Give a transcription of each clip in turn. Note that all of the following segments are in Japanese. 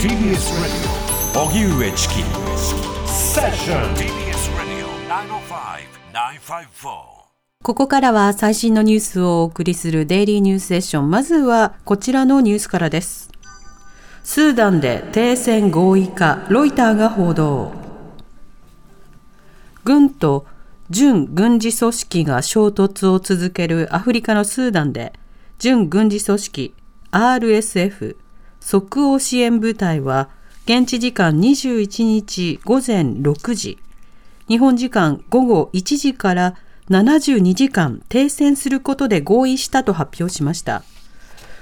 TBS Radio 荻上チキセッション TBS Radio 905-954ここからは最新のニュースをお送りするデイリーニュースセッション。まずはこちらのニュースからです。スーダンで停戦合意か、ロイターが報道。軍と準軍事組織が衝突を続けるアフリカのスーダンで、準軍事組織 RSF 即応支援部隊は、現地時間21日午前6時、日本時間午後1時から72時間停戦することで合意したと発表しました。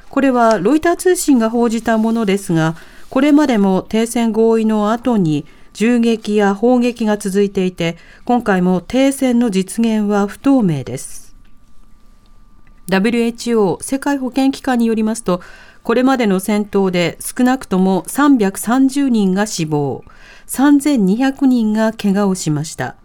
これはロイター通信が報じたものですが、これまでも停戦合意の後に銃撃や砲撃が続いていて、今回も停戦の実現は不透明です。WHO 世界保健機関によりますと、これまでの戦闘で少なくとも330人が死亡、3200人が怪我をしました。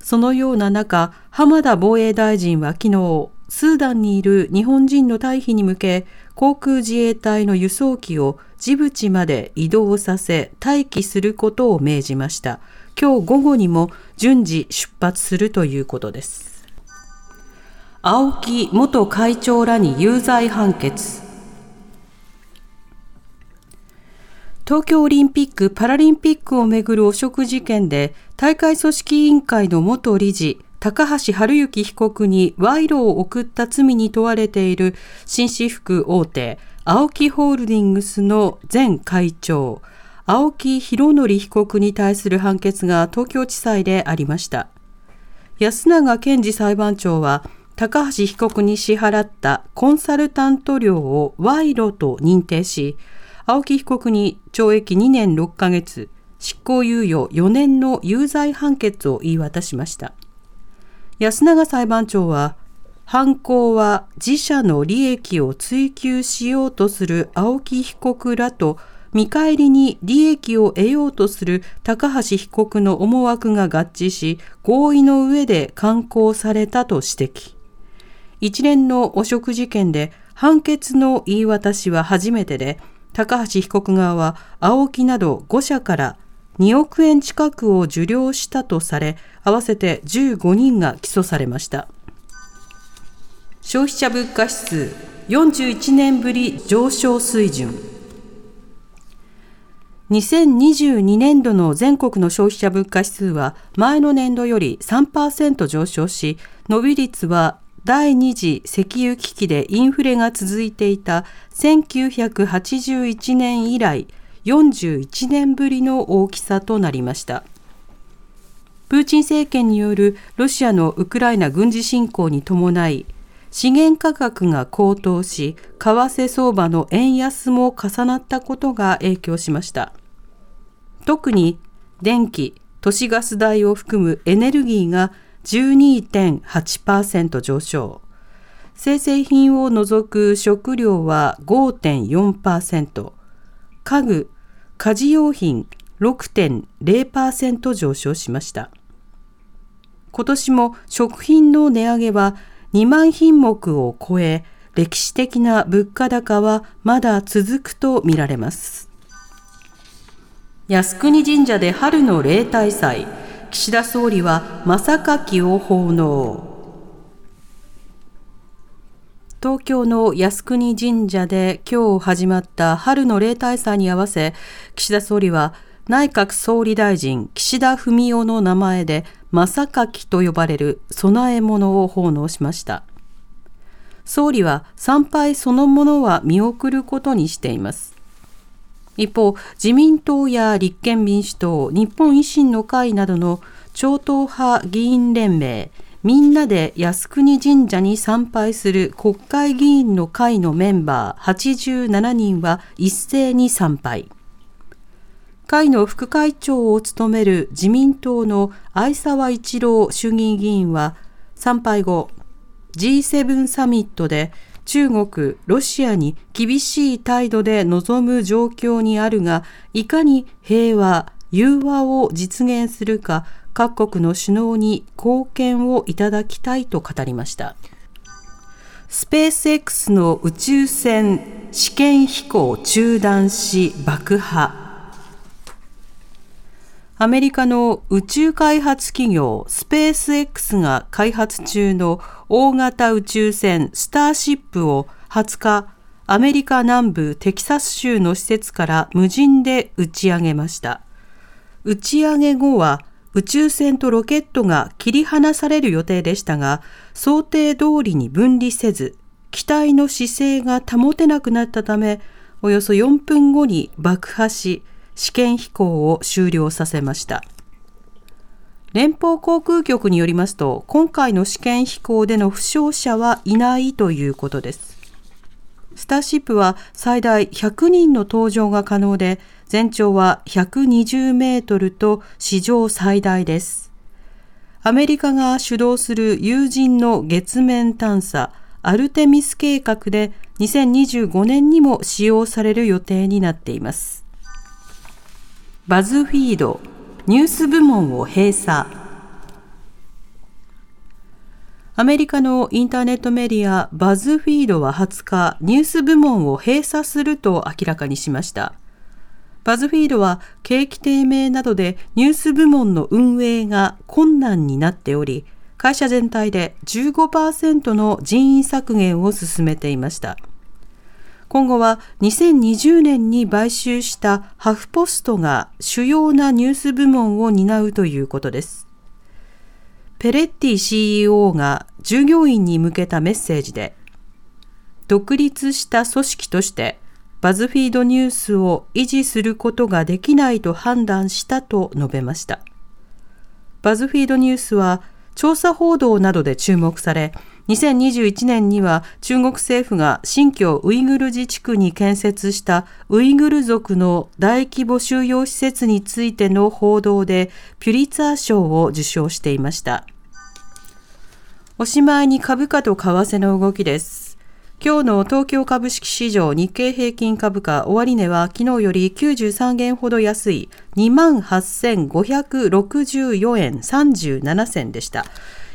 そのような中、浜田防衛大臣は昨日、スーダンにいる日本人の退避に向け、航空自衛隊の輸送機をジブチまで移動させ待機することを命じました。今日午後にも順次出発するということです。青木元会長らに有罪判決。東京オリンピック・パラリンピックをめぐる汚職事件で大会組織委員会の元理事高橋治之被告に賄賂を送った罪に問われている紳士服大手青木ホールディングスの前会長青木博則被告に対する判決が東京地裁でありました。安永健二裁判長は高橋被告に支払ったコンサルタント料を賄賂と認定し青木被告に懲役2年6ヶ月、執行猶予4年の有罪判決を言い渡しました。安永裁判長は、犯行は自社の利益を追求しようとする青木被告らと、見返りに利益を得ようとする高橋被告の思惑が合致し、合意の上で刊行されたと指摘。一連の汚職事件で判決の言い渡しは初めてで、高橋被告側は青木など5社から2億円近くを受領したとされ、合わせて15人が起訴されました。消費者物価指数41年ぶり上昇水準。2022年度の全国の消費者物価指数は前の年度より3%上昇し、伸び率は第二次石油危機でインフレが続いていた1981年以来41年ぶりの大きさとなりました。プーチン政権によるロシアのウクライナ軍事侵攻に伴い、資源価格が高騰し、為替相場の円安も重なったことが影響しました。特に電気、都市ガス代を含むエネルギーが12.8%上昇。生鮮品を除く食料は5.4%。家具、家事用品6.0%上昇しました。今年も食品の値上げは2万品目を超え、歴史的な物価高はまだ続くとみられます。靖国神社で春の例大祭。岸田総理は正柿を奉納。東京の靖国神社で今日始まった春の例大祭に合わせ、岸田総理は内閣総理大臣岸田文雄の名前で正柿と呼ばれる供え物を奉納しました。総理は参拝そのものは見送ることにしています。一方、自民党や立憲民主党、日本維新の会などの超党派議員連盟、みんなで靖国神社に参拝する国会議員の会のメンバー87人は一斉に参拝。会の副会長を務める自民党の相沢一郎衆議院議員は参拝後、G7 サミットで中国、ロシアに厳しい態度で臨む状況にあるが、いかに平和、融和を実現するか、各国の首脳に貢献をいただきたいと語りました。スペース X の宇宙船試験飛行中断し爆破アメリカの宇宙開発企業スペース X が開発中の大型宇宙船スターシップを20日アメリカ南部テキサス州の施設から無人で打ち上げました。打ち上げ後は宇宙船とロケットが切り離される予定でしたが、想定通りに分離せず、機体の姿勢が保てなくなったため、およそ4分後に爆破し、試験飛行を終了させました。連邦航空局によりますと、今回の試験飛行での負傷者はいないということです。スターシップは最大100人の搭乗が可能で、全長は120メートルと史上最大です。アメリカが主導する有人の月面探査アルテミス計画で2025年にも使用される予定になっています。バズフィードニュース部門を閉鎖アメリカのインターネットメディアバズフィードは20日、ニュース部門を閉鎖すると明らかにしました。バズフィードは景気低迷などでニュース部門の運営が困難になっており、会社全体で15%の人員削減を進めていました。今後は2020年に買収したハフポストが主要なニュース部門を担うということです。ペレッティ CEO が従業員に向けたメッセージで、独立した組織としてバズフィードニュースを維持することができないと判断したと述べました。バズフィードニュースは調査報道などで注目され、2021年には中国政府が新疆ウイグル自治区に建設したウイグル族の大規模収容施設についての報道でピュリツァー賞を受賞していました。おしまいに株価と為替の動きです。今日の東京株式市場日経平均株価終値は昨日より93元ほど安い28,564円37銭でした。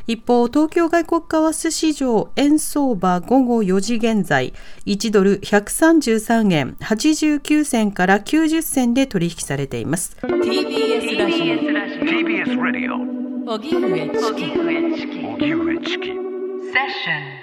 一方、東京外国為替市場円相場午後4時現在、1ドル133円89銭から90銭で取引されています。TBS ラジオ。TBS ラジオ荻上チキ。荻上チキ。セッション